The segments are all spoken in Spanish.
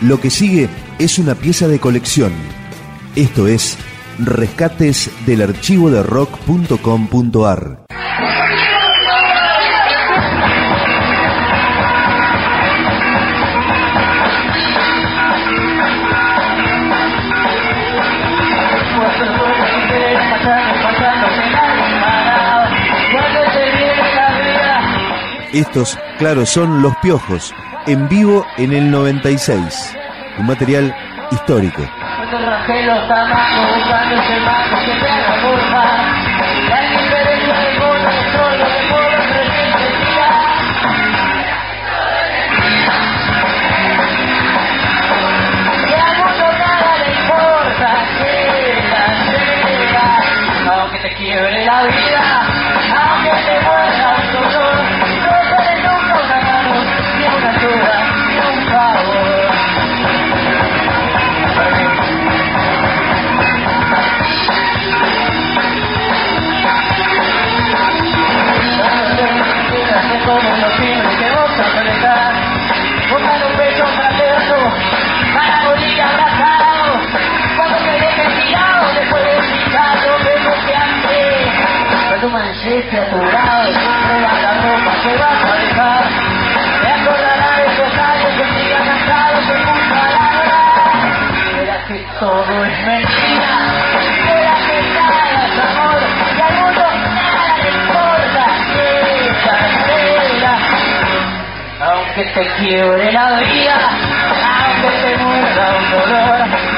Lo que sigue es una pieza de colección. Esto es Rescates del archivo de rock.com.ar. Estos, claro, son Los Piojos, en vivo en el 96. Un material histórico. Cuando amaneciste a tu lado, la ropa que vas a dejar, te acordarás de esos años que sigas cansados en un palabra, verás que todo es mentira, verás que nada es amor, y al mundo nada le importa, que cancela, aunque te quiebre la vida, aunque te muerda un dolor,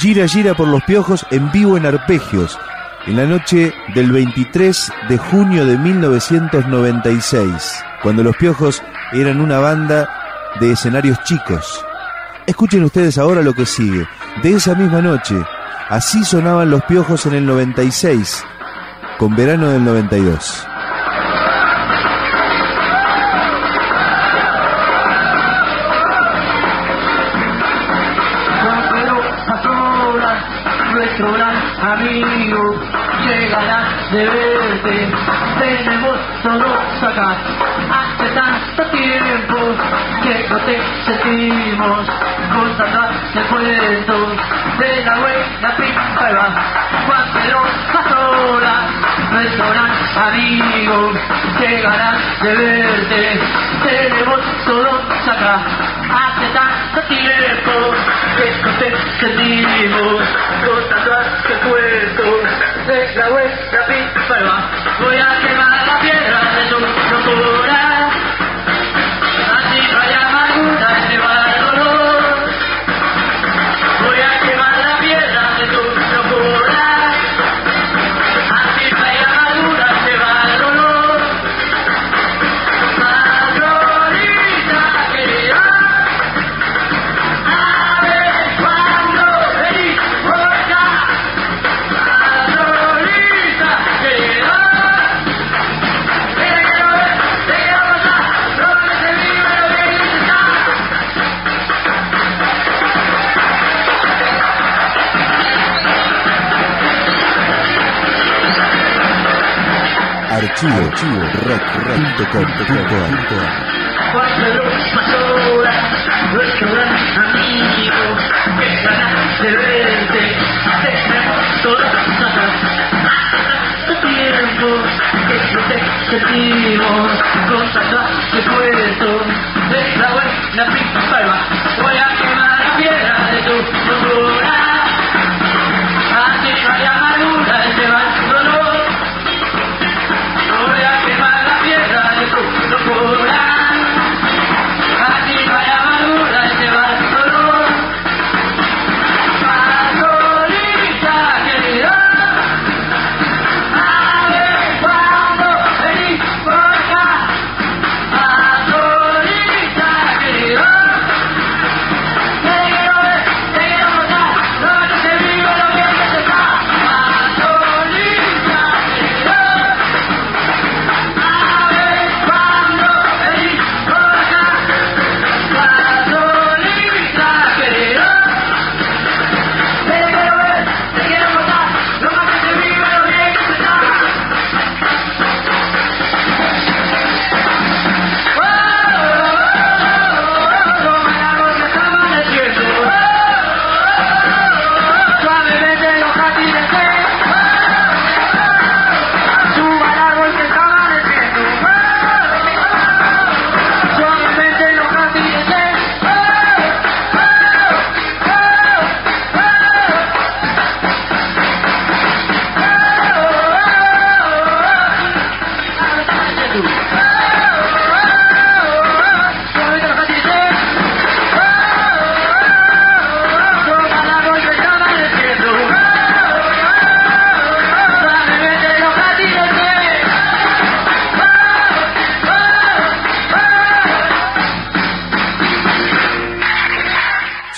Gira Gira por los Piojos en vivo en Arpegios, en la noche del 23 de junio de 1996, cuando los Piojos eran una banda de escenarios chicos. Escuchen ustedes ahora lo que sigue. De esa misma noche, así sonaban los Piojos en el 96, con verano del 92. Nuestro gran amigo llegará de verte. Tenemos todos acá hace tanto tiempo que no te sentimos contando el cuento de la buena primavera. Juan Pedro Pasola, nuestro gran amigo llegará de verte. Tenemos todos acá hace tanto tiempo sentimos contando el cuento de la buena primavera. Archivo, archivo. Cuando pasora, nuestro gran amigo, ganas de verte, tenemos. Hace tanto tiempo que sentimos, contando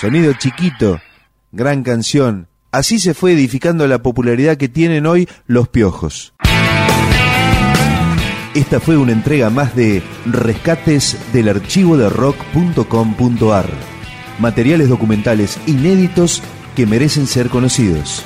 Sonido chiquito, gran canción. Así se fue edificando la popularidad que tienen hoy los piojos. Esta fue una entrega más de Rescates del archivo de rock.com.ar. Materiales documentales inéditos que merecen ser conocidos.